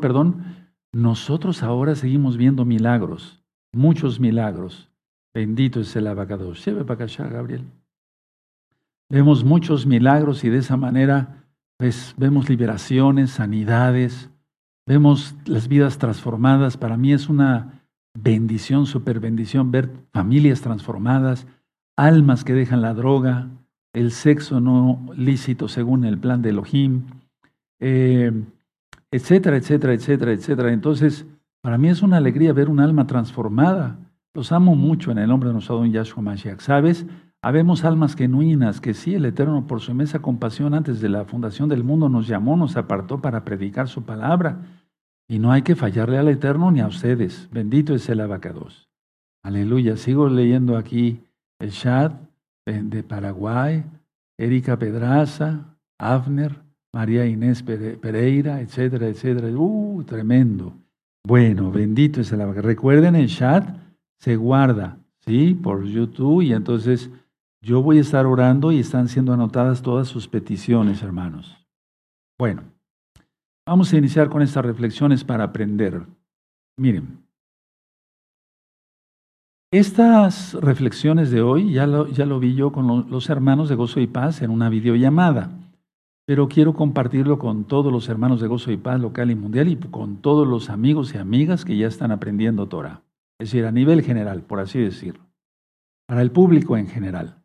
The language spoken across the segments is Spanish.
Perdón, nosotros ahora seguimos viendo milagros, muchos milagros. Bendito es el abacado. Lleve para acá, Gabriel. Vemos muchos milagros y de esa manera pues, vemos liberaciones, sanidades, vemos las vidas transformadas. Para mí es una bendición, super bendición ver familias transformadas, almas que dejan la droga, el sexo no lícito según el plan de Elohim, eh, etcétera, etcétera, etcétera, etcétera. Entonces, para mí es una alegría ver un alma transformada. Los amo mucho en el nombre de nuestro don Yahshua Mashiach. ¿Sabes? Habemos almas genuinas que sí, el Eterno, por su inmensa compasión, antes de la fundación del mundo, nos llamó, nos apartó para predicar su palabra. Y no hay que fallarle al Eterno ni a ustedes. Bendito es el abacados. Aleluya. Sigo leyendo aquí el chat de Paraguay, Erika Pedraza, Avner, María Inés Pereira, etcétera, etcétera. Uh, tremendo. Bueno, bendito es abacados. Recuerden, el chat se guarda, ¿sí? Por YouTube y entonces yo voy a estar orando y están siendo anotadas todas sus peticiones, hermanos. Bueno. Vamos a iniciar con estas reflexiones para aprender. Miren, estas reflexiones de hoy ya lo, ya lo vi yo con los hermanos de Gozo y Paz en una videollamada, pero quiero compartirlo con todos los hermanos de Gozo y Paz local y mundial y con todos los amigos y amigas que ya están aprendiendo Torah. Es decir, a nivel general, por así decirlo. Para el público en general.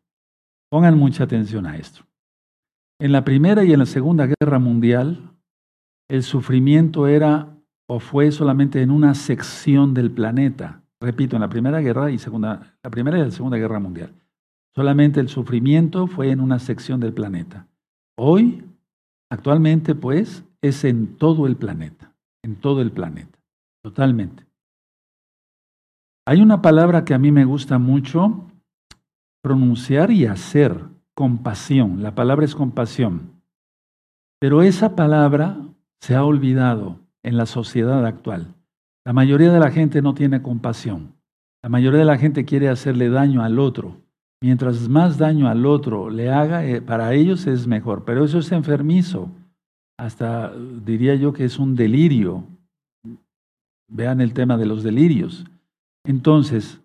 Pongan mucha atención a esto. En la Primera y en la Segunda Guerra Mundial, el sufrimiento era o fue solamente en una sección del planeta. Repito, en la Primera Guerra y Segunda, la Primera y la Segunda Guerra Mundial. Solamente el sufrimiento fue en una sección del planeta. Hoy, actualmente, pues, es en todo el planeta, en todo el planeta, totalmente. Hay una palabra que a mí me gusta mucho pronunciar y hacer, compasión. La palabra es compasión. Pero esa palabra se ha olvidado en la sociedad actual. La mayoría de la gente no tiene compasión. La mayoría de la gente quiere hacerle daño al otro. Mientras más daño al otro le haga, eh, para ellos es mejor. Pero eso es enfermizo. Hasta diría yo que es un delirio. Vean el tema de los delirios. Entonces,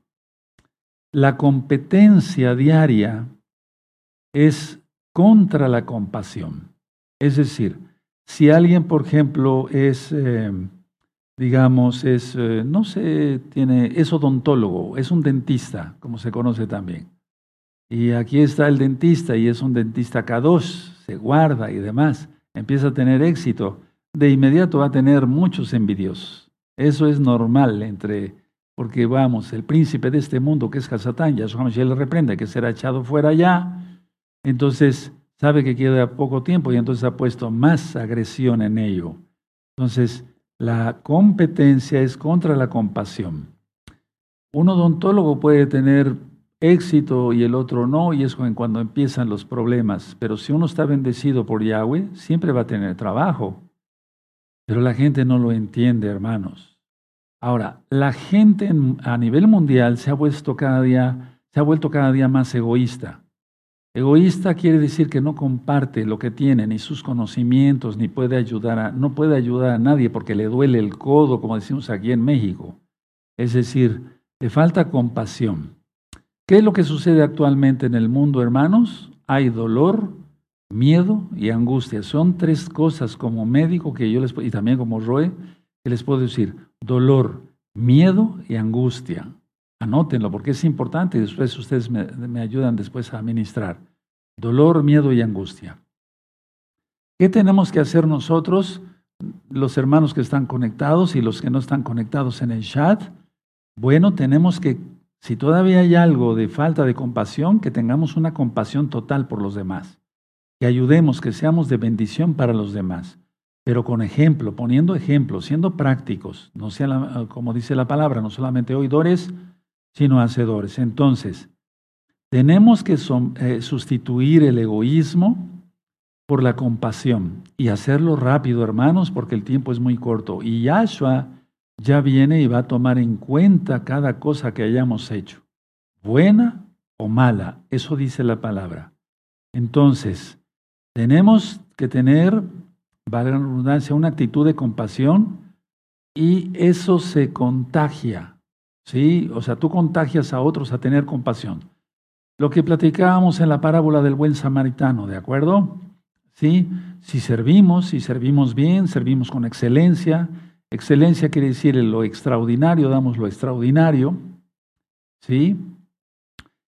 la competencia diaria es contra la compasión. Es decir, si alguien, por ejemplo, es, eh, digamos, es, eh, no sé, tiene, es odontólogo, es un dentista, como se conoce también. Y aquí está el dentista y es un dentista K2, se guarda y demás, empieza a tener éxito, de inmediato va a tener muchos envidiosos. Eso es normal entre, porque vamos, el príncipe de este mundo que es Hasatán, ya le reprende que será echado fuera ya. Entonces, sabe que queda poco tiempo y entonces ha puesto más agresión en ello. Entonces, la competencia es contra la compasión. Un odontólogo puede tener éxito y el otro no, y es cuando empiezan los problemas. Pero si uno está bendecido por Yahweh, siempre va a tener trabajo. Pero la gente no lo entiende, hermanos. Ahora, la gente a nivel mundial se ha, cada día, se ha vuelto cada día más egoísta. Egoísta quiere decir que no comparte lo que tiene, ni sus conocimientos, ni puede ayudar a, no puede ayudar a nadie porque le duele el codo, como decimos aquí en México. Es decir, le falta compasión. ¿Qué es lo que sucede actualmente en el mundo, hermanos? Hay dolor, miedo y angustia. Son tres cosas como médico que yo les y también como Roe que les puedo decir: dolor, miedo y angustia. Anótenlo porque es importante y después ustedes me, ayudan después a administrar. Dolor, miedo y angustia. ¿Qué tenemos que hacer nosotros, los hermanos que están conectados y los que no están conectados en el chat? Bueno, tenemos que, si todavía hay algo de falta de compasión, que tengamos una compasión total por los demás. Que ayudemos, que seamos de bendición para los demás. Pero con ejemplo, poniendo ejemplo, siendo prácticos, no sea como dice la palabra, no solamente oidores, sino hacedores. Entonces, tenemos que eh, sustituir el egoísmo por la compasión y hacerlo rápido, hermanos, porque el tiempo es muy corto. Y Yahshua ya viene y va a tomar en cuenta cada cosa que hayamos hecho, buena o mala. Eso dice la palabra. Entonces, tenemos que tener vale la redundancia, una actitud de compasión y eso se contagia, ¿sí? O sea, tú contagias a otros a tener compasión. Lo que platicábamos en la parábola del buen samaritano, ¿de acuerdo? ¿Sí? Si servimos, si servimos bien, servimos con excelencia. Excelencia quiere decir lo extraordinario, damos lo extraordinario. ¿Sí?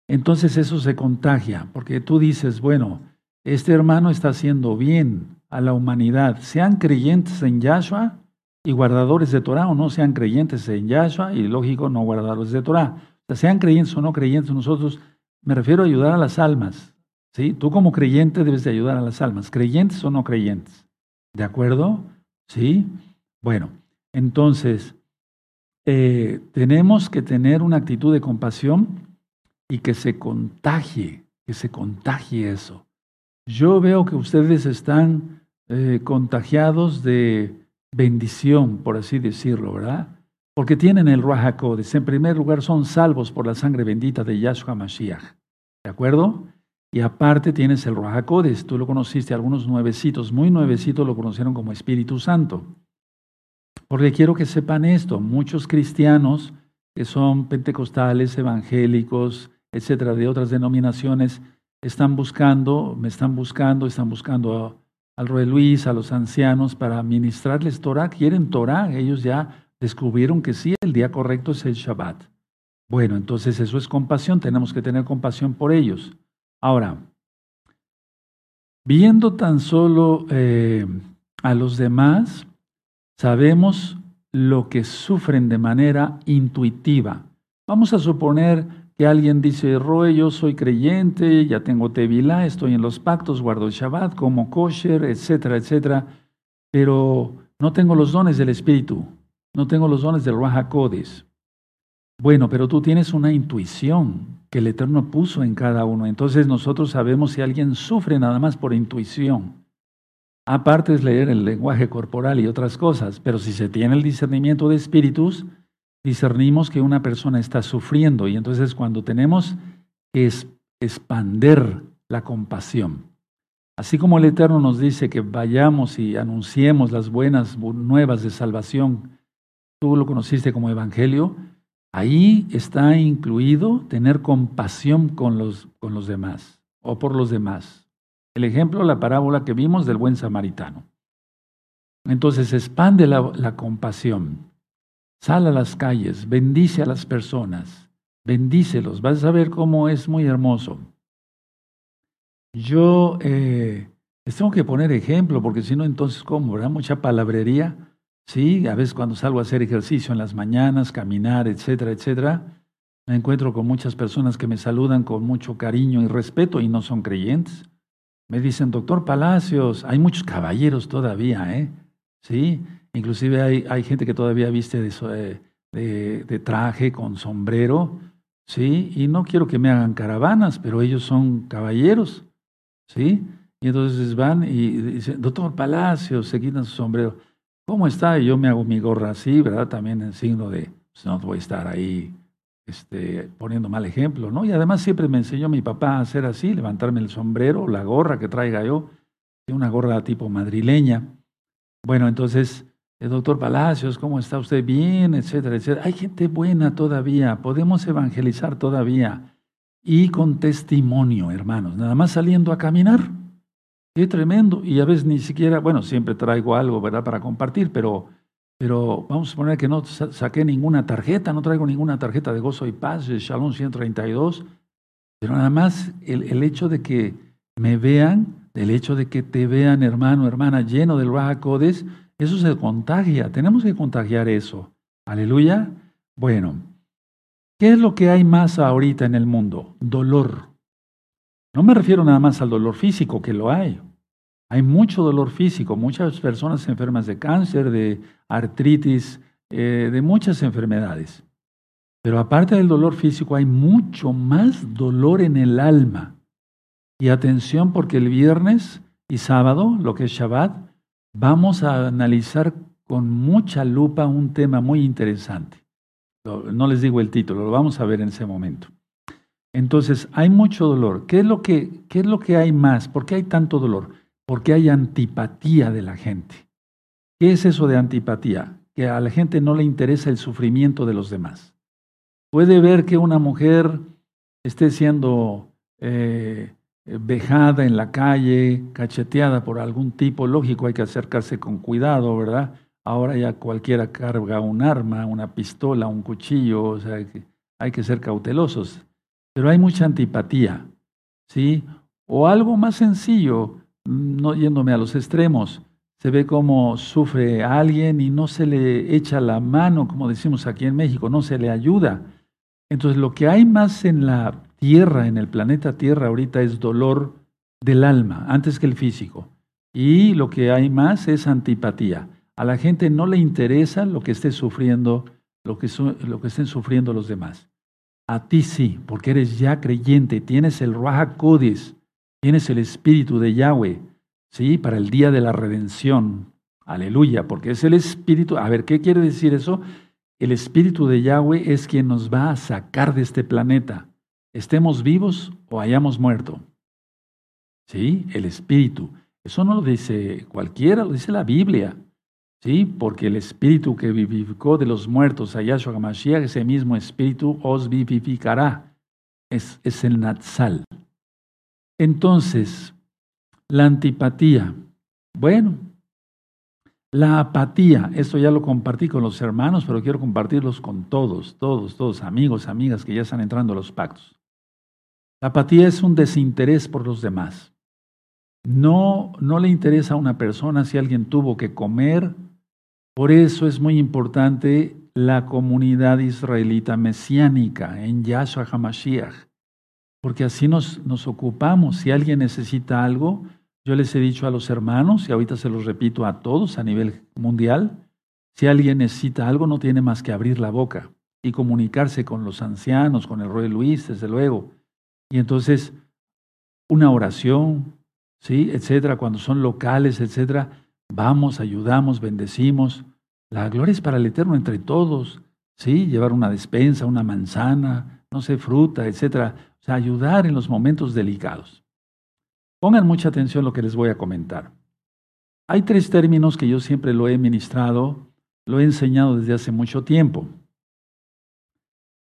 Entonces eso se contagia, porque tú dices, bueno, este hermano está haciendo bien a la humanidad, sean creyentes en Yahshua y guardadores de Torah o no sean creyentes en Yahshua y lógico no guardadores de Torah. O sea, sean creyentes o no creyentes, nosotros me refiero a ayudar a las almas. ¿sí? Tú como creyente debes de ayudar a las almas, creyentes o no creyentes. ¿De acuerdo? ¿Sí? Bueno, entonces, eh, tenemos que tener una actitud de compasión y que se contagie, que se contagie eso. Yo veo que ustedes están eh, contagiados de bendición, por así decirlo, ¿verdad? Porque tienen el Ruach En primer lugar, son salvos por la sangre bendita de Yahshua Mashiach. ¿De acuerdo? Y aparte tienes el Ruach Tú lo conociste, algunos nuevecitos, muy nuevecitos lo conocieron como Espíritu Santo. Porque quiero que sepan esto. Muchos cristianos que son pentecostales, evangélicos, etcétera, de otras denominaciones, están buscando, me están buscando, están buscando al Rey Luis, a los ancianos, para ministrarles Torah. Quieren Torah. Ellos ya descubrieron que sí, el día correcto es el Shabbat. Bueno, entonces eso es compasión. Tenemos que tener compasión por ellos. Ahora, viendo tan solo eh, a los demás, sabemos lo que sufren de manera intuitiva. Vamos a suponer que alguien dice, Roe, yo soy creyente, ya tengo Tevilá, estoy en los pactos, guardo el Shabbat, como kosher, etcétera, etcétera, pero no tengo los dones del Espíritu, no tengo los dones del Raja Bueno, pero tú tienes una intuición que el Eterno puso en cada uno. Entonces nosotros sabemos si alguien sufre nada más por intuición. Aparte es leer el lenguaje corporal y otras cosas, pero si se tiene el discernimiento de espíritus, discernimos que una persona está sufriendo y entonces cuando tenemos que expander la compasión. Así como el Eterno nos dice que vayamos y anunciemos las buenas nuevas de salvación, tú lo conociste como evangelio, ahí está incluido tener compasión con los, con los demás o por los demás. El ejemplo, la parábola que vimos del buen samaritano. Entonces expande la, compasión. Sal a las calles, bendice a las personas, bendícelos, vas a ver cómo es muy hermoso. Yo eh, les tengo que poner ejemplo, porque si no, entonces, ¿cómo? ¿Verdad? Mucha palabrería. Sí, a veces cuando salgo a hacer ejercicio en las mañanas, caminar, etcétera, etcétera, me encuentro con muchas personas que me saludan con mucho cariño y respeto y no son creyentes. Me dicen, doctor Palacios, hay muchos caballeros todavía, ¿eh? Sí, Inclusive hay, hay gente que todavía viste de, de, traje con sombrero, ¿sí? Y no quiero que me hagan caravanas, pero ellos son caballeros, ¿sí? Y entonces van y dicen, doctor Palacio, se quitan su sombrero. ¿Cómo está? Y yo me hago mi gorra así, ¿verdad? También en signo de, pues, no voy a estar ahí este, poniendo mal ejemplo, ¿no? Y además siempre me enseñó mi papá a hacer así, levantarme el sombrero, la gorra que traiga yo, una gorra tipo madrileña. Bueno, entonces el doctor Palacios, ¿cómo está usted? Bien, etcétera, etcétera. Hay gente buena todavía, podemos evangelizar todavía. Y con testimonio, hermanos, nada más saliendo a caminar. Qué tremendo. Y a veces ni siquiera, bueno, siempre traigo algo, ¿verdad?, para compartir, pero, pero vamos a poner que no saqué ninguna tarjeta, no traigo ninguna tarjeta de gozo y paz, de Shalom 132, pero nada más el, el hecho de que me vean, el hecho de que te vean, hermano, hermana, lleno del Raja Codes, eso se contagia, tenemos que contagiar eso. Aleluya. Bueno, ¿qué es lo que hay más ahorita en el mundo? Dolor. No me refiero nada más al dolor físico, que lo hay. Hay mucho dolor físico, muchas personas enfermas de cáncer, de artritis, eh, de muchas enfermedades. Pero aparte del dolor físico, hay mucho más dolor en el alma. Y atención porque el viernes y sábado, lo que es Shabbat, Vamos a analizar con mucha lupa un tema muy interesante. No les digo el título, lo vamos a ver en ese momento. Entonces, hay mucho dolor. ¿Qué es lo que, qué es lo que hay más? ¿Por qué hay tanto dolor? Porque hay antipatía de la gente. ¿Qué es eso de antipatía? Que a la gente no le interesa el sufrimiento de los demás. Puede ver que una mujer esté siendo eh, vejada en la calle, cacheteada por algún tipo, lógico, hay que acercarse con cuidado, ¿verdad? Ahora ya cualquiera carga un arma, una pistola, un cuchillo, o sea, hay que ser cautelosos. Pero hay mucha antipatía, ¿sí? O algo más sencillo, no yéndome a los extremos, se ve cómo sufre a alguien y no se le echa la mano, como decimos aquí en México, no se le ayuda. Entonces lo que hay más en la Tierra, en el planeta Tierra ahorita es dolor del alma, antes que el físico. Y lo que hay más es antipatía. A la gente no le interesa lo que esté sufriendo, lo que, lo que estén sufriendo los demás. A ti sí, porque eres ya creyente, tienes el Ruach Codis, tienes el Espíritu de Yahweh, ¿sí? Para el día de la redención. Aleluya, porque es el Espíritu. A ver, ¿qué quiere decir eso? El Espíritu de Yahweh es quien nos va a sacar de este planeta, estemos vivos o hayamos muerto. ¿Sí? El Espíritu. Eso no lo dice cualquiera, lo dice la Biblia. ¿Sí? Porque el Espíritu que vivificó de los muertos a Yahshua HaMashiach, ese mismo Espíritu os vivificará. Es, es el Natsal. Entonces, la antipatía. Bueno, la apatía, esto ya lo compartí con los hermanos, pero quiero compartirlos con todos, todos, todos, amigos, amigas que ya están entrando a los pactos. La apatía es un desinterés por los demás. No, no le interesa a una persona si alguien tuvo que comer. Por eso es muy importante la comunidad israelita mesiánica en Yahshua HaMashiach, porque así nos, nos ocupamos. Si alguien necesita algo, yo les he dicho a los hermanos, y ahorita se los repito a todos a nivel mundial, si alguien necesita algo no tiene más que abrir la boca y comunicarse con los ancianos, con el rey Luis, desde luego. Y entonces, una oración, ¿sí? etcétera, cuando son locales, etcétera, vamos, ayudamos, bendecimos. La gloria es para el Eterno entre todos, ¿sí? Llevar una despensa, una manzana, no sé, fruta, etcétera. Ayudar en los momentos delicados. Pongan mucha atención a lo que les voy a comentar. Hay tres términos que yo siempre lo he ministrado, lo he enseñado desde hace mucho tiempo.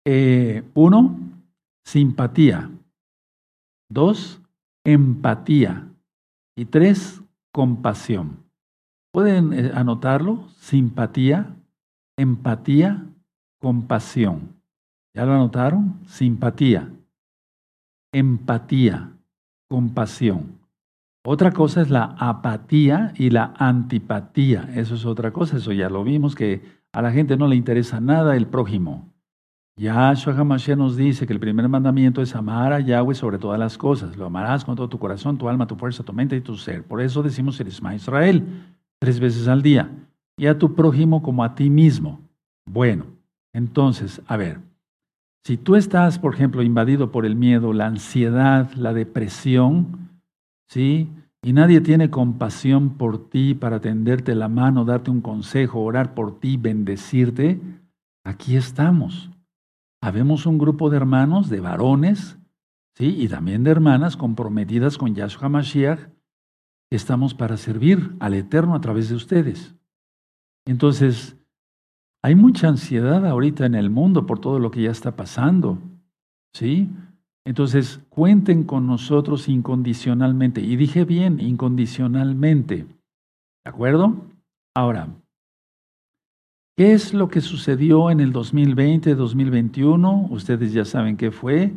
Eh, uno, simpatía. Dos, empatía. Y tres, compasión. ¿Pueden eh, anotarlo? Simpatía, empatía, compasión. ¿Ya lo anotaron? Simpatía, empatía, compasión. Otra cosa es la apatía y la antipatía. Eso es otra cosa, eso ya lo vimos, que a la gente no le interesa nada el prójimo. Yahshua HaMashiach nos dice que el primer mandamiento es amar a Yahweh sobre todas las cosas. Lo amarás con todo tu corazón, tu alma, tu fuerza, tu mente y tu ser. Por eso decimos eres más Israel tres veces al día. Y a tu prójimo como a ti mismo. Bueno, entonces, a ver, si tú estás, por ejemplo, invadido por el miedo, la ansiedad, la depresión, ¿sí? Y nadie tiene compasión por ti para tenderte la mano, darte un consejo, orar por ti, bendecirte, aquí estamos. Habemos un grupo de hermanos, de varones, ¿sí? Y también de hermanas comprometidas con Yahshua Mashiach, estamos para servir al Eterno a través de ustedes. Entonces, hay mucha ansiedad ahorita en el mundo por todo lo que ya está pasando. ¿Sí? Entonces, cuenten con nosotros incondicionalmente. Y dije bien, incondicionalmente. ¿De acuerdo? Ahora, ¿qué es lo que sucedió en el 2020, 2021? Ustedes ya saben qué fue.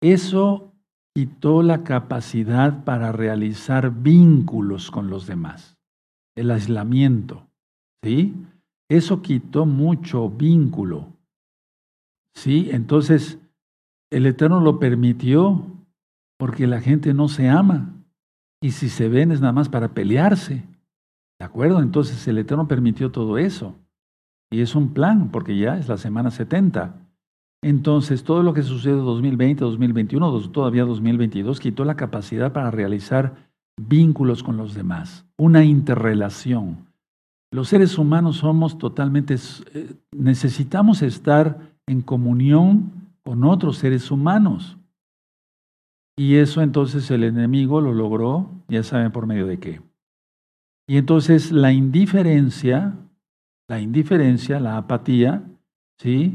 Eso quitó la capacidad para realizar vínculos con los demás. El aislamiento. ¿Sí? Eso quitó mucho vínculo. Sí, entonces el Eterno lo permitió porque la gente no se ama. Y si se ven es nada más para pelearse. ¿De acuerdo? Entonces el Eterno permitió todo eso. Y es un plan, porque ya es la semana 70. Entonces, todo lo que sucede 2020, 2021, todavía 2022, quitó la capacidad para realizar vínculos con los demás, una interrelación. Los seres humanos somos totalmente, eh, necesitamos estar en comunión con otros seres humanos. Y eso entonces el enemigo lo logró, ya saben por medio de qué. Y entonces la indiferencia, la indiferencia, la apatía, ¿sí?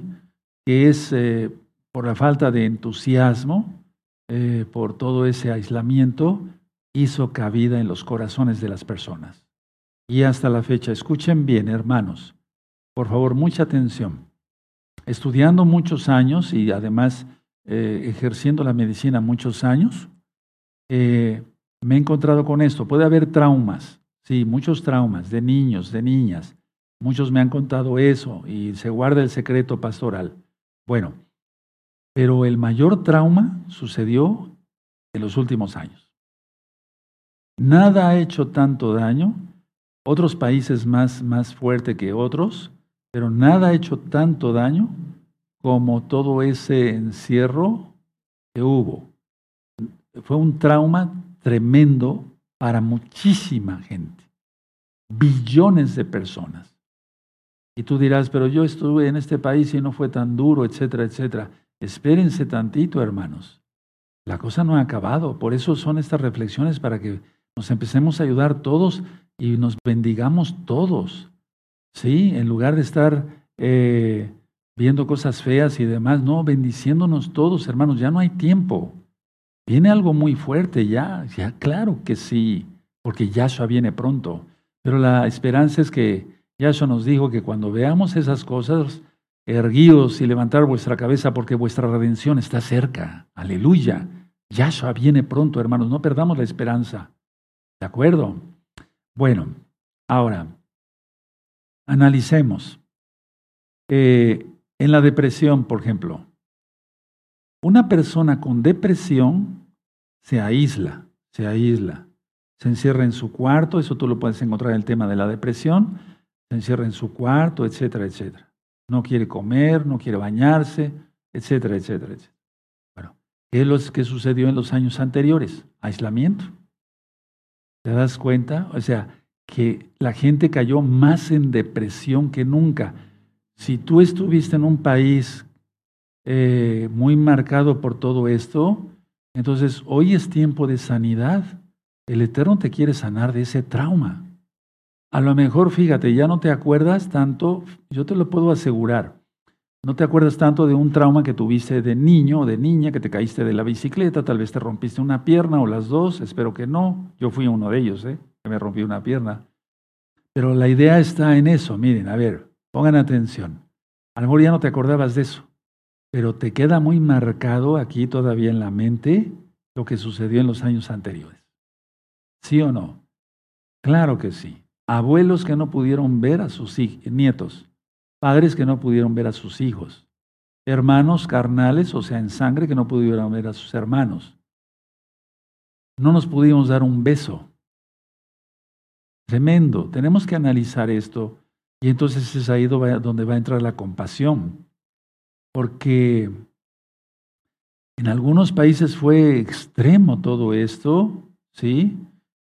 que es eh, por la falta de entusiasmo, eh, por todo ese aislamiento, hizo cabida en los corazones de las personas. Y hasta la fecha, escuchen bien, hermanos, por favor, mucha atención. Estudiando muchos años y además eh, ejerciendo la medicina muchos años, me he encontrado con esto. Puede haber traumas, sí, muchos traumas de niños, de niñas, Muchos me han contado eso y se guarda el secreto pastoral. Bueno, pero el mayor trauma sucedió en los últimos años. Nada ha hecho tanto daño, otros países más, más fuerte que otros, pero nada ha hecho tanto daño como todo ese encierro que hubo. Fue un trauma tremendo para muchísima gente, billones de personas. Y tú dirás, pero yo estuve en este país y no fue tan duro, etcétera, etcétera. Espérense tantito, hermanos. La cosa no ha acabado. Por eso son estas reflexiones para que nos empecemos a ayudar todos y nos bendigamos todos. ¿Sí? En lugar de estar eh, viendo cosas feas y demás, no, bendiciéndonos todos, hermanos. Ya no hay tiempo. Viene algo muy fuerte ya, ya claro que sí, porque Yahshua viene pronto. Pero la esperanza es que Yahshua nos dijo que cuando veamos esas cosas, erguíos y levantar vuestra cabeza porque vuestra redención está cerca. Aleluya. Yahshua viene pronto, hermanos. No perdamos la esperanza. ¿De acuerdo? Bueno, ahora, analicemos. Eh, en la depresión, por ejemplo, una persona con depresión se aísla, se aísla, se encierra en su cuarto, eso tú lo puedes encontrar en el tema de la depresión, se encierra en su cuarto, etcétera, etcétera. No quiere comer, no quiere bañarse, etcétera, etcétera, etcétera. ¿qué es lo que sucedió en los años anteriores? Aislamiento. ¿Te das cuenta? O sea, que la gente cayó más en depresión que nunca. Si tú estuviste en un país eh, muy marcado por todo esto, entonces hoy es tiempo de sanidad. El Eterno te quiere sanar de ese trauma. A lo mejor, fíjate, ya no te acuerdas tanto, yo te lo puedo asegurar, no te acuerdas tanto de un trauma que tuviste de niño o de niña, que te caíste de la bicicleta, tal vez te rompiste una pierna o las dos, espero que no, yo fui uno de ellos, ¿eh? que me rompí una pierna. Pero la idea está en eso, miren, a ver, pongan atención. A lo mejor ya no te acordabas de eso, pero te queda muy marcado aquí todavía en la mente lo que sucedió en los años anteriores. ¿Sí o no? Claro que sí abuelos que no pudieron ver a sus nietos, padres que no pudieron ver a sus hijos, hermanos carnales, o sea, en sangre, que no pudieron ver a sus hermanos. No nos pudimos dar un beso. Tremendo. Tenemos que analizar esto y entonces es ahí donde va a entrar la compasión. Porque en algunos países fue extremo todo esto, ¿sí?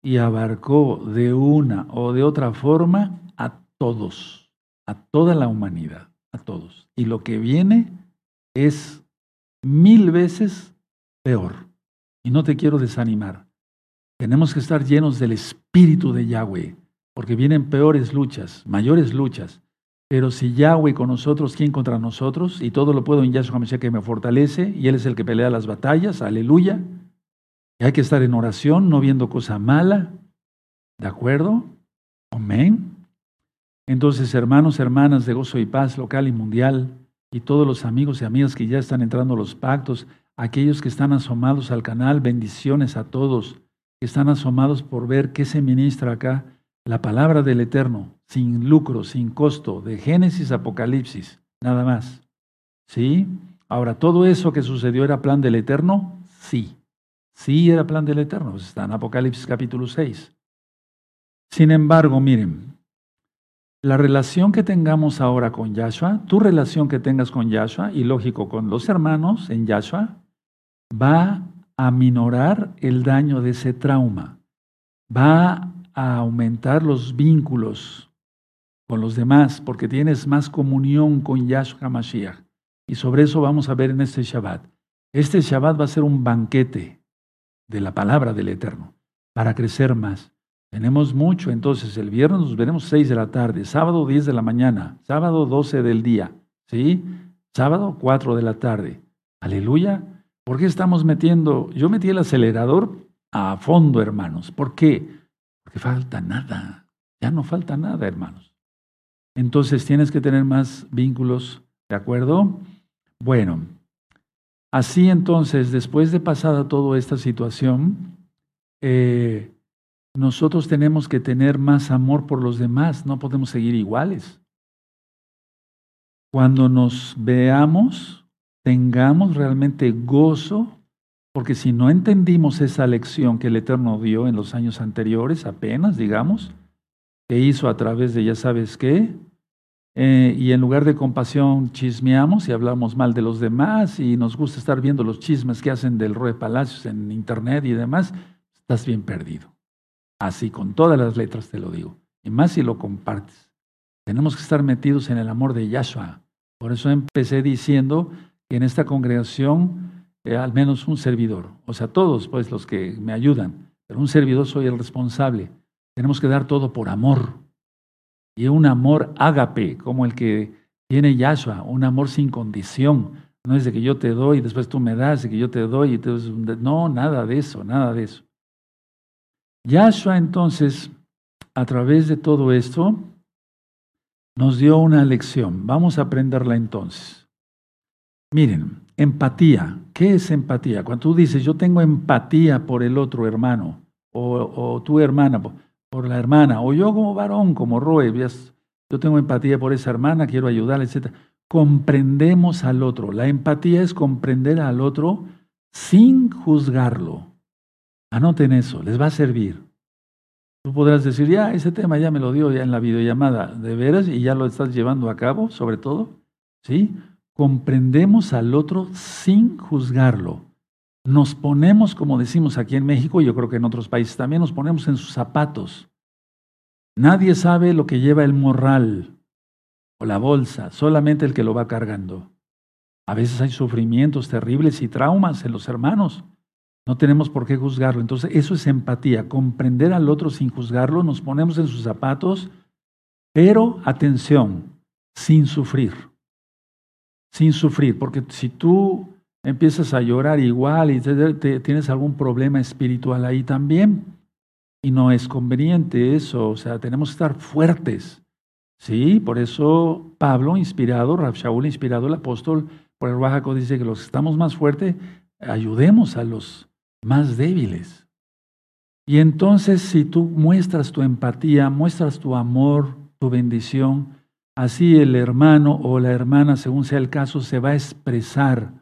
y abarcó de una o de otra forma a todos, a toda la humanidad, a todos. Y lo que viene es mil veces peor. Y no te quiero desanimar. Tenemos que estar llenos del espíritu de Yahweh, porque vienen peores luchas, mayores luchas. Pero si Yahweh con nosotros, ¿quién contra nosotros? Y todo lo puedo en Yahshua HaMashiach que me fortalece, y Él es el que pelea las batallas, aleluya. Y hay que estar en oración, no viendo cosa mala. ¿De acuerdo? Amén. Entonces, hermanos, hermanas de gozo y paz local y mundial, y todos los amigos y amigas que ya están entrando a los pactos, aquellos que están asomados al canal, bendiciones a todos que están asomados por ver qué se ministra acá, la palabra del Eterno, sin lucro, sin costo, de Génesis Apocalipsis, nada más. ¿Sí? Ahora, ¿todo eso que sucedió era plan del Eterno? Sí. Sí, era plan del Eterno, está en Apocalipsis capítulo 6. Sin embargo, miren, la relación que tengamos ahora con Yahshua, tu relación que tengas con Yahshua y lógico con los hermanos en Yahshua, va a minorar el daño de ese trauma, va a aumentar los vínculos con los demás porque tienes más comunión con Yahshua Mashiach. Y sobre eso vamos a ver en este Shabbat. Este Shabbat va a ser un banquete de la palabra del Eterno, para crecer más. Tenemos mucho, entonces el viernes nos veremos 6 de la tarde, sábado 10 de la mañana, sábado 12 del día, ¿sí? Sábado 4 de la tarde. Aleluya. ¿Por qué estamos metiendo? Yo metí el acelerador a fondo, hermanos. ¿Por qué? Porque falta nada. Ya no falta nada, hermanos. Entonces tienes que tener más vínculos, ¿de acuerdo? Bueno, así entonces, después de pasada toda esta situación, eh, nosotros tenemos que tener más amor por los demás, no podemos seguir iguales. Cuando nos veamos, tengamos realmente gozo, porque si no entendimos esa lección que el Eterno dio en los años anteriores, apenas, digamos, que hizo a través de ya sabes qué, eh, y en lugar de compasión chismeamos y hablamos mal de los demás y nos gusta estar viendo los chismes que hacen del Rue Palacios en internet y demás, estás bien perdido. Así, con todas las letras te lo digo. Y más si lo compartes. Tenemos que estar metidos en el amor de Yahshua. Por eso empecé diciendo que en esta congregación, eh, al menos un servidor, o sea, todos pues los que me ayudan, pero un servidor soy el responsable. Tenemos que dar todo por amor. Y un amor ágape, como el que tiene Yahshua, un amor sin condición. No es de que yo te doy y después tú me das, y que yo te doy y tú... No, nada de eso, nada de eso. Yahshua entonces, a través de todo esto, nos dio una lección. Vamos a aprenderla entonces. Miren, empatía. ¿Qué es empatía? Cuando tú dices, yo tengo empatía por el otro hermano, o, tu hermana, por la hermana, o yo como varón, como Roe, yo tengo empatía por esa hermana, quiero ayudarle, etc. Comprendemos al otro. La empatía es comprender al otro sin juzgarlo. Anoten eso, les va a servir. Tú podrás decir, ya, ese tema ya me lo dio ya en la videollamada, de veras, y ya lo estás llevando a cabo, sobre todo. ¿Sí? Comprendemos al otro sin juzgarlo. Nos ponemos, como decimos aquí en México, y yo creo que en otros países también, nos ponemos en sus zapatos. Nadie sabe lo que lleva el morral o la bolsa, solamente el que lo va cargando. A veces hay sufrimientos terribles y traumas en los hermanos. No tenemos por qué juzgarlo. Entonces, eso es empatía, comprender al otro sin juzgarlo, nos ponemos en sus zapatos, pero atención, sin sufrir. Sin sufrir, porque si tú empiezas a llorar igual y tienes algún problema espiritual ahí también, y no es conveniente eso, o sea, tenemos que estar fuertes. Sí, por eso Pablo, inspirado, Rab Shaul, inspirado el apóstol, por el Bajaco dice que los que estamos más fuertes, ayudemos a los más débiles. Y entonces si tú muestras tu empatía, muestras tu amor, tu bendición, así el hermano o la hermana, según sea el caso, se va a expresar.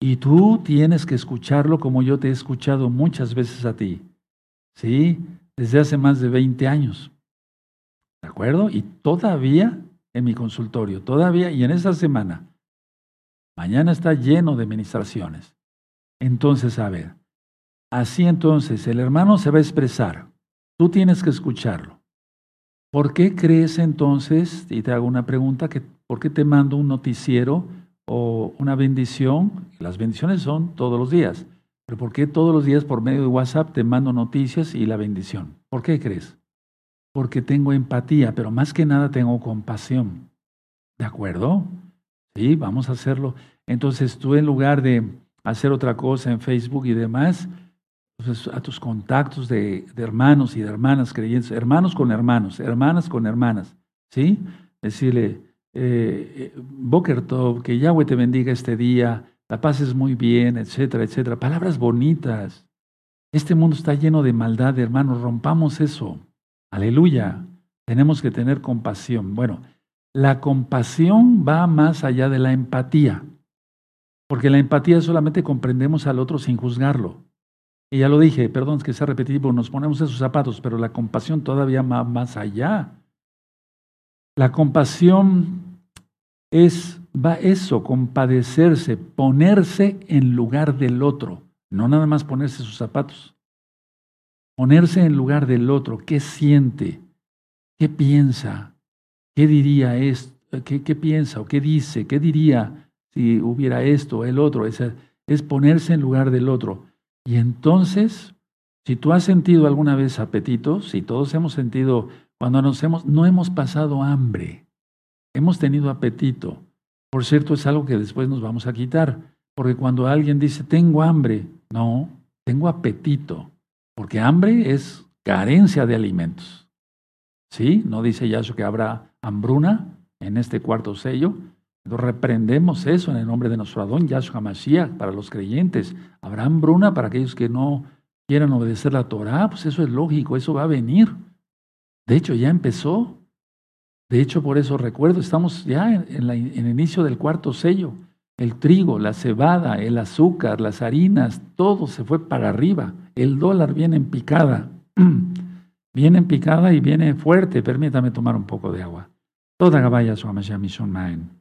Y tú tienes que escucharlo como yo te he escuchado muchas veces a ti. ¿Sí? Desde hace más de 20 años. ¿De acuerdo? Y todavía en mi consultorio, todavía y en esa semana. Mañana está lleno de ministraciones. Entonces, a ver, Así entonces, el hermano se va a expresar. Tú tienes que escucharlo. ¿Por qué crees entonces, y te hago una pregunta, que, ¿por qué te mando un noticiero o una bendición? Las bendiciones son todos los días, pero ¿por qué todos los días por medio de WhatsApp te mando noticias y la bendición? ¿Por qué crees? Porque tengo empatía, pero más que nada tengo compasión. ¿De acuerdo? Sí, vamos a hacerlo. Entonces tú en lugar de hacer otra cosa en Facebook y demás, a tus contactos de, hermanos y de hermanas creyentes, hermanos con hermanos, hermanas con hermanas, ¿sí? Decirle, eh, eh Boker que Yahweh te bendiga este día, la paz es muy bien, etcétera, etcétera. Palabras bonitas. Este mundo está lleno de maldad, hermanos, rompamos eso. Aleluya. Tenemos que tener compasión. Bueno, la compasión va más allá de la empatía, porque la empatía solamente comprendemos al otro sin juzgarlo. Y ya lo dije, perdón es que sea repetitivo, nos ponemos en sus zapatos, pero la compasión todavía va más allá. La compasión es, va eso, compadecerse, ponerse en lugar del otro, no nada más ponerse sus zapatos. Ponerse en lugar del otro, ¿qué siente? ¿Qué piensa? ¿Qué diría esto? ¿Qué, qué piensa o qué dice? ¿Qué diría si hubiera esto el otro? Es ponerse en lugar del otro. Y entonces, si tú has sentido alguna vez apetito, si todos hemos sentido, cuando nos hemos, no hemos pasado hambre, hemos tenido apetito. Por cierto, es algo que después nos vamos a quitar, porque cuando alguien dice, tengo hambre, no, tengo apetito, porque hambre es carencia de alimentos. ¿Sí? ¿No dice Yahshua que habrá hambruna en este cuarto sello? Reprendemos eso en el nombre de nuestro Adón Yahshua Mashiach para los creyentes. Habrá hambruna para aquellos que no quieran obedecer la Torah, pues eso es lógico, eso va a venir. De hecho, ya empezó. De hecho, por eso recuerdo, estamos ya en, el inicio del cuarto sello. El trigo, la cebada, el azúcar, las harinas, todo se fue para arriba. El dólar viene en picada. viene en picada y viene fuerte. Permítame tomar un poco de agua. Toda Gabaya Mishon Maen.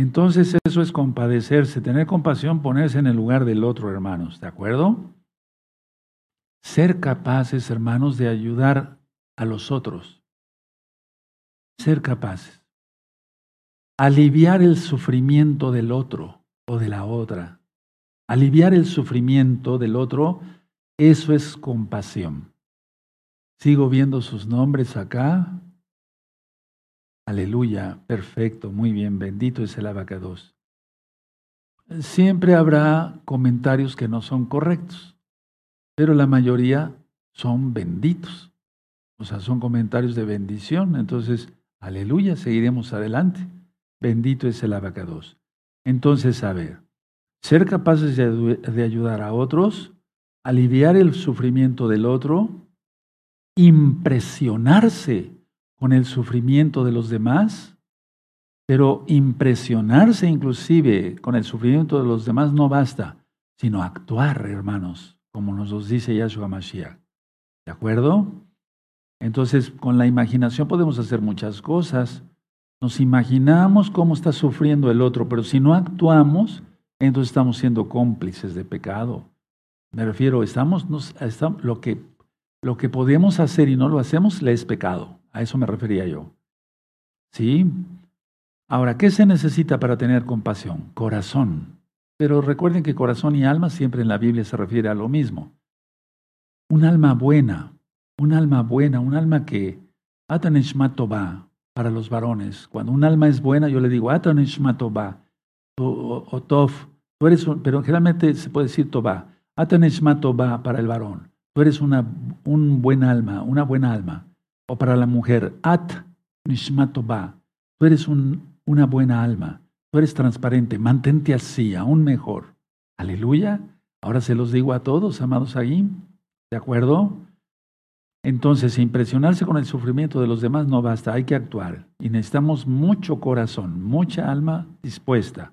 Entonces eso es compadecerse, tener compasión, ponerse en el lugar del otro, hermanos, ¿de acuerdo? Ser capaces, hermanos, de ayudar a los otros ser capaces. Aliviar el sufrimiento del otro o de la otra. Aliviar el sufrimiento del otro, eso es compasión. Sigo viendo sus nombres acá. Aleluya, perfecto, muy bien, bendito es el abacados. Siempre habrá comentarios que no son correctos, pero la mayoría son benditos. O sea, son comentarios de bendición. Entonces, Aleluya, seguiremos adelante. Bendito es el abacados. Entonces, a ver, ser capaces de, ayudar a otros, aliviar el sufrimiento del otro, impresionarse con el sufrimiento de los demás, pero impresionarse inclusive con el sufrimiento de los demás no basta, sino actuar, hermanos, como nos dice Yahshua Mashiach. ¿De acuerdo? Entonces, con la imaginación podemos hacer muchas cosas. Nos imaginamos cómo está sufriendo el otro, pero si no actuamos, entonces estamos siendo cómplices de pecado. Me refiero, estamos, estamos lo, que, lo que podemos hacer y no lo hacemos, le es pecado. A eso me refería yo. ¿Sí? Ahora, ¿qué se necesita para tener compasión? Corazón. Pero recuerden que corazón y alma siempre en la Biblia se refiere a lo mismo. Un alma buena, un alma buena, un alma que Atanishmatova para los varones. Cuando un alma es buena, yo le digo Atanishmatova o, o Tov. Tú eres pero generalmente se puede decir Toba. Atanishmatova para el varón. Tú eres una, un buen alma, una buena alma. O para la mujer, At Nishmatova. Tú eres un, una buena alma. Tú eres transparente. Mantente así, aún mejor. Aleluya. Ahora se los digo a todos, amados ahí. ¿De acuerdo? Entonces, impresionarse con el sufrimiento de los demás no basta, hay que actuar. Y necesitamos mucho corazón, mucha alma dispuesta.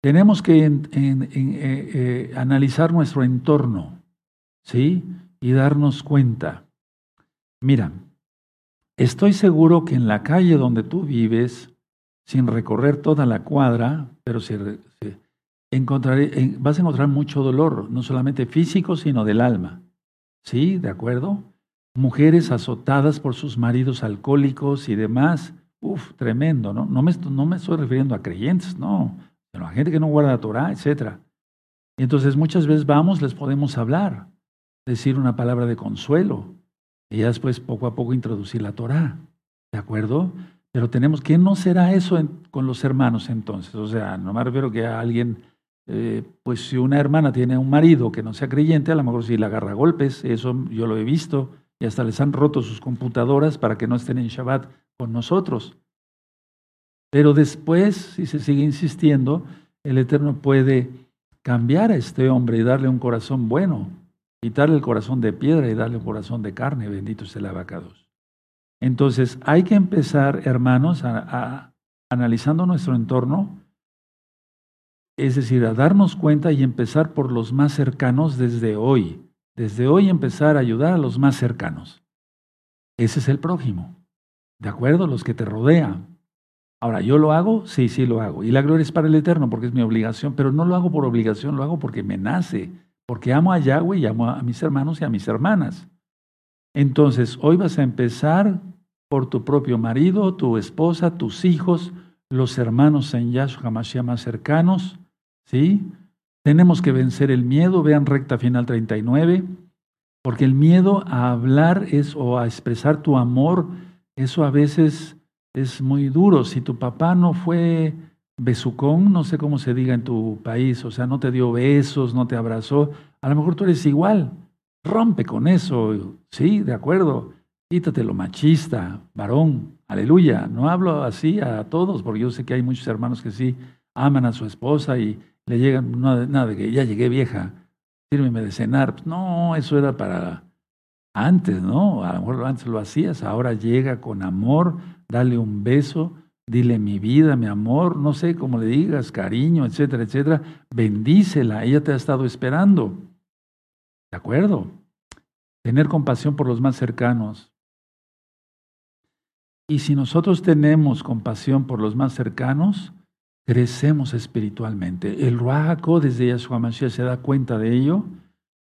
Tenemos que eh, eh, analizar nuestro entorno, ¿sí? Y darnos cuenta. Mira, estoy seguro que en la calle donde tú vives, sin recorrer toda la cuadra, pero si, vas a encontrar mucho dolor, no solamente físico, sino del alma. ¿Sí? ¿De acuerdo? mujeres azotadas por sus maridos alcohólicos y demás. Uf, tremendo, ¿no? No me, no me estoy refiriendo a creyentes, no, pero a gente que no guarda la Torah, etc. Y entonces muchas veces vamos, les podemos hablar, decir una palabra de consuelo y ya después poco a poco introducir la Torah, ¿de acuerdo? Pero tenemos, ¿qué no será eso con los hermanos entonces? O sea, no me refiero que a alguien, eh, pues si una hermana tiene un marido que no sea creyente, a lo mejor si la agarra golpes, eso yo lo he visto, y hasta les han roto sus computadoras para que no estén en Shabbat con nosotros. Pero después, si se sigue insistiendo, el Eterno puede cambiar a este hombre y darle un corazón bueno, quitarle el corazón de piedra y darle un corazón de carne, bendito sea el abacados. Entonces, hay que empezar, hermanos, a, analizando nuestro entorno, es decir, a darnos cuenta y empezar por los más cercanos desde hoy desde hoy empezar a ayudar a los más cercanos. Ese es el prójimo. ¿De acuerdo? Los que te rodean. Ahora, ¿yo lo hago? Sí, sí lo hago. Y la gloria es para el Eterno porque es mi obligación, pero no lo hago por obligación, lo hago porque me nace, porque amo a Yahweh y amo a mis hermanos y a mis hermanas. Entonces, hoy vas a empezar por tu propio marido, tu esposa, tus hijos, los hermanos en Yahshua Mashiach más cercanos, ¿sí? Tenemos que vencer el miedo, vean recta final 39, porque el miedo a hablar es o a expresar tu amor, eso a veces es muy duro. Si tu papá no fue besucón, no sé cómo se diga en tu país, o sea, no te dio besos, no te abrazó, a lo mejor tú eres igual. Rompe con eso, sí, de acuerdo. Quítate lo machista, varón, aleluya. No hablo así a todos, porque yo sé que hay muchos hermanos que sí aman a su esposa y le llegan, nada de que ya llegué vieja, sírveme de cenar. Pues no, eso era para antes, ¿no? A lo mejor antes lo hacías, ahora llega con amor, dale un beso, dile mi vida, mi amor, no sé cómo le digas, cariño, etcétera, etcétera. Bendícela, ella te ha estado esperando. ¿De acuerdo? Tener compasión por los más cercanos. Y si nosotros tenemos compasión por los más cercanos, crecemos espiritualmente. El Ruajaco desde Yahshua Mashiach se da cuenta de ello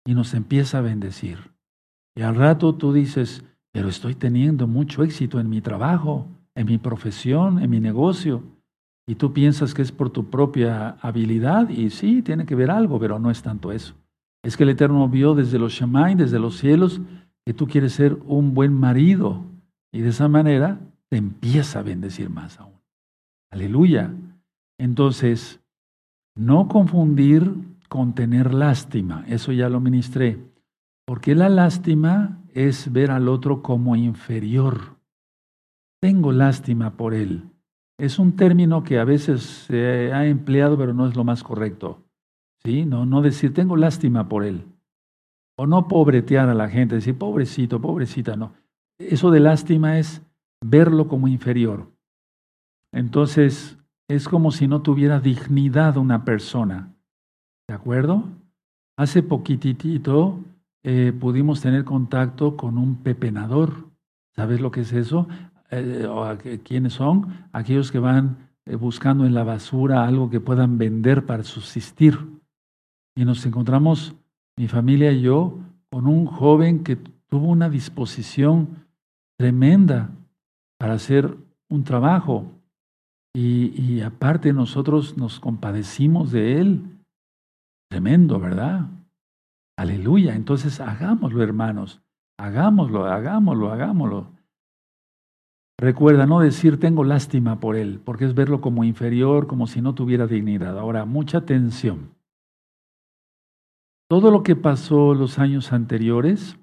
y nos empieza a bendecir. Y al rato tú dices, pero estoy teniendo mucho éxito en mi trabajo, en mi profesión, en mi negocio. Y tú piensas que es por tu propia habilidad y sí, tiene que ver algo, pero no es tanto eso. Es que el Eterno vio desde los Shemai, desde los cielos, que tú quieres ser un buen marido. Y de esa manera te empieza a bendecir más aún. Aleluya. Entonces, no confundir con tener lástima. Eso ya lo ministré. Porque la lástima es ver al otro como inferior. Tengo lástima por él. Es un término que a veces se ha empleado, pero no es lo más correcto. ¿Sí? No, no decir, tengo lástima por él. O no pobretear a la gente, decir, pobrecito, pobrecita, no. Eso de lástima es verlo como inferior. Entonces, es como si no tuviera dignidad una persona. ¿De acuerdo? Hace poquitito eh, pudimos tener contacto con un pepenador. ¿Sabes lo que es eso? Eh, ¿Quiénes son? Aquellos que van eh, buscando en la basura algo que puedan vender para subsistir. Y nos encontramos, mi familia y yo, con un joven que tuvo una disposición tremenda para hacer un trajo. Y, y, aparte nosotros nos compadecimos de él. Tremendo, ¿verdad? Aleluya. Entonces hagámoslo, hermanos. Hagámoslo, hagámoslo, hagámoslo. Recuerda no decir tengo lástima por él, porque es verlo como inferior, como si no tuviera dignidad. Ahora, mucha atención. Todo lo que pasó los años anteriores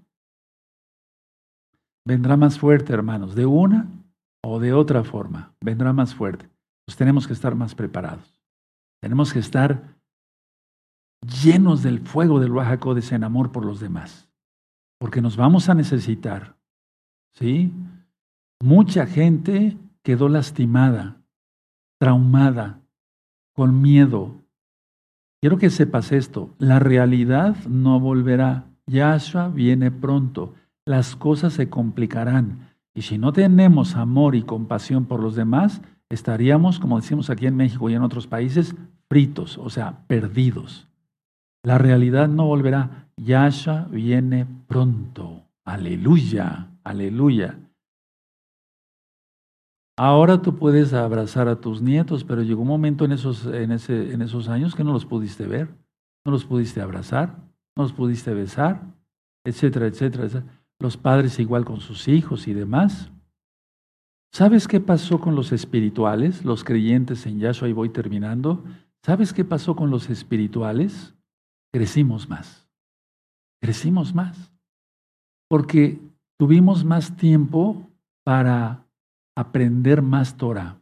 vendrá más fuerte, hermanos, de una o de otra forma, vendrá más fuerte. Pues tenemos que estar más preparados. Tenemos que estar llenos del fuego del Oaxaco de ese amor por los demás, porque nos vamos a necesitar. ¿Sí? Mucha gente quedó lastimada, traumada, con miedo. Quiero que sepas esto, la realidad no volverá. Yahshua viene pronto, las cosas se complicarán. Y si no tenemos amor y compasión por los demás, estaríamos, como decimos aquí en México y en otros países, fritos, o sea, perdidos. La realidad no volverá. Yahshua viene pronto. Aleluya, aleluya. Ahora tú puedes abrazar a tus nietos, pero llegó un momento en esos, en, ese, en esos años que no los pudiste ver, no los pudiste abrazar, no los pudiste besar, etcétera, etcétera. etcétera los padres igual con sus hijos y demás. ¿Sabes qué pasó con los espirituales, los creyentes en Yahshua? Y voy terminando. ¿Sabes qué pasó con los espirituales? Crecimos más. Crecimos más. Porque tuvimos más tiempo para aprender más Torah.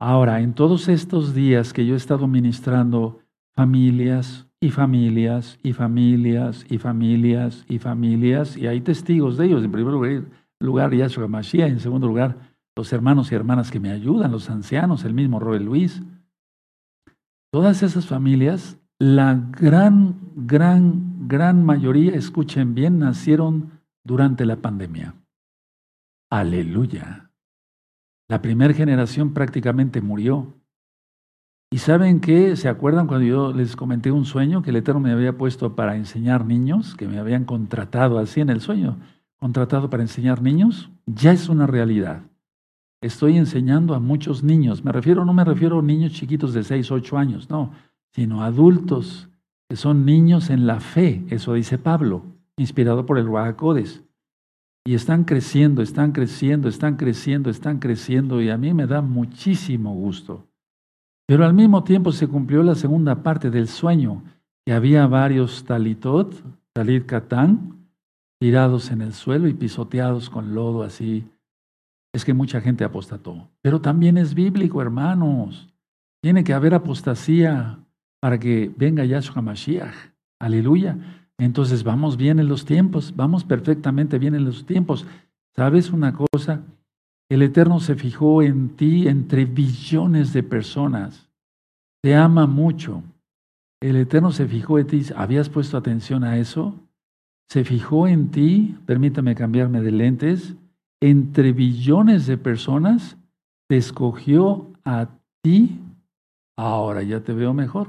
Ahora, en todos estos días que yo he estado ministrando familias, y familias, y familias, y familias, y familias, y hay testigos de ellos. En primer lugar, Yahshua Mashiach, en segundo lugar, los hermanos y hermanas que me ayudan, los ancianos, el mismo Robert Luis. Todas esas familias, la gran, gran, gran mayoría, escuchen bien, nacieron durante la pandemia. Aleluya. La primera generación prácticamente murió. ¿Y saben qué? ¿Se acuerdan cuando yo les comenté un sueño que el Eterno me había puesto para enseñar niños, que me habían contratado así en el sueño, contratado para enseñar niños? Ya es una realidad. estoy enseñando a muchos niños. Me refiero, no me refiero a niños chiquitos de 6, 8 años, no, sino adultos que son niños en la fe, eso dice Pablo, inspirado por el Ruajacodes. Y están creciendo, están creciendo, están creciendo, están creciendo, y a mí me da muchísimo gusto. Pero al mismo tiempo se cumplió la segunda parte del sueño, que había varios talitot, talit katán, tirados en el suelo y pisoteados con lodo así es que mucha gente apostató. Pero también es bíblico, hermanos. Tiene que haber apostasía para que venga Yahshua Mashiach. Aleluya. Entonces vamos bien en los tiempos, vamos perfectamente bien en los tiempos. ¿Sabes una cosa? El Eterno se fijó en ti entre billones de personas. Te ama mucho. El Eterno se fijó en ti. ¿Habías puesto atención a eso? Se fijó en ti, permítame cambiarme de lentes, entre billones de personas, te escogió a ti, ahora ya te veo mejor.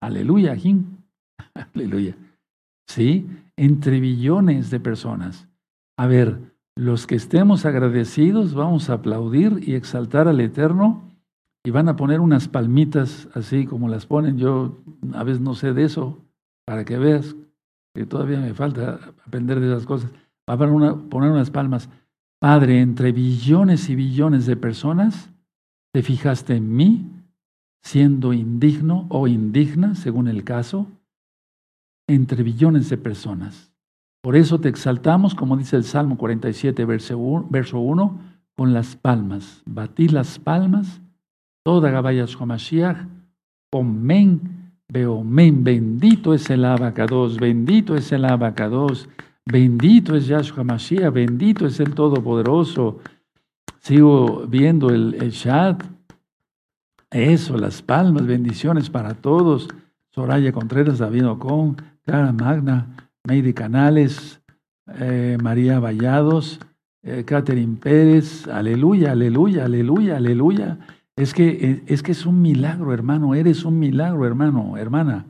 Aleluya, Jim. Aleluya. Sí, entre billones de personas. A ver, los que estemos agradecidos vamos a aplaudir y exaltar al Eterno y van a poner unas palmitas así como las ponen. Yo a veces no sé de eso, para que veas que todavía me falta aprender de esas cosas a poner unas palmas. Padre, entre billones y billones de personas, te fijaste en mí, siendo indigno o indigna, según el caso, entre billones de personas. Por eso te exaltamos, como dice el Salmo 47, verso 1, con las palmas. Batí las palmas, toda Gabaya Shomashiach, Omen, Beomen, bendito es el abacados, bendito es el abacados. Bendito es Yahshua Mashiach, bendito es el Todopoderoso. Sigo viendo el, el chat. Eso, las palmas, bendiciones para todos. Soraya Contreras, David Ocon, Clara Magna, Meidi Canales, eh, María Vallados, eh, Catherine Pérez. Aleluya, aleluya, aleluya, aleluya. Es que, es que es un milagro, hermano. Eres un milagro, hermano, hermana.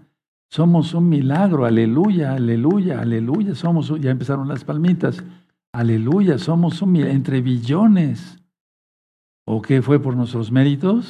Somos un milagro, aleluya, aleluya, aleluya. Somos, ya empezaron las palmitas. Aleluya, somos un entre billones. ¿O qué fue por nuestros méritos?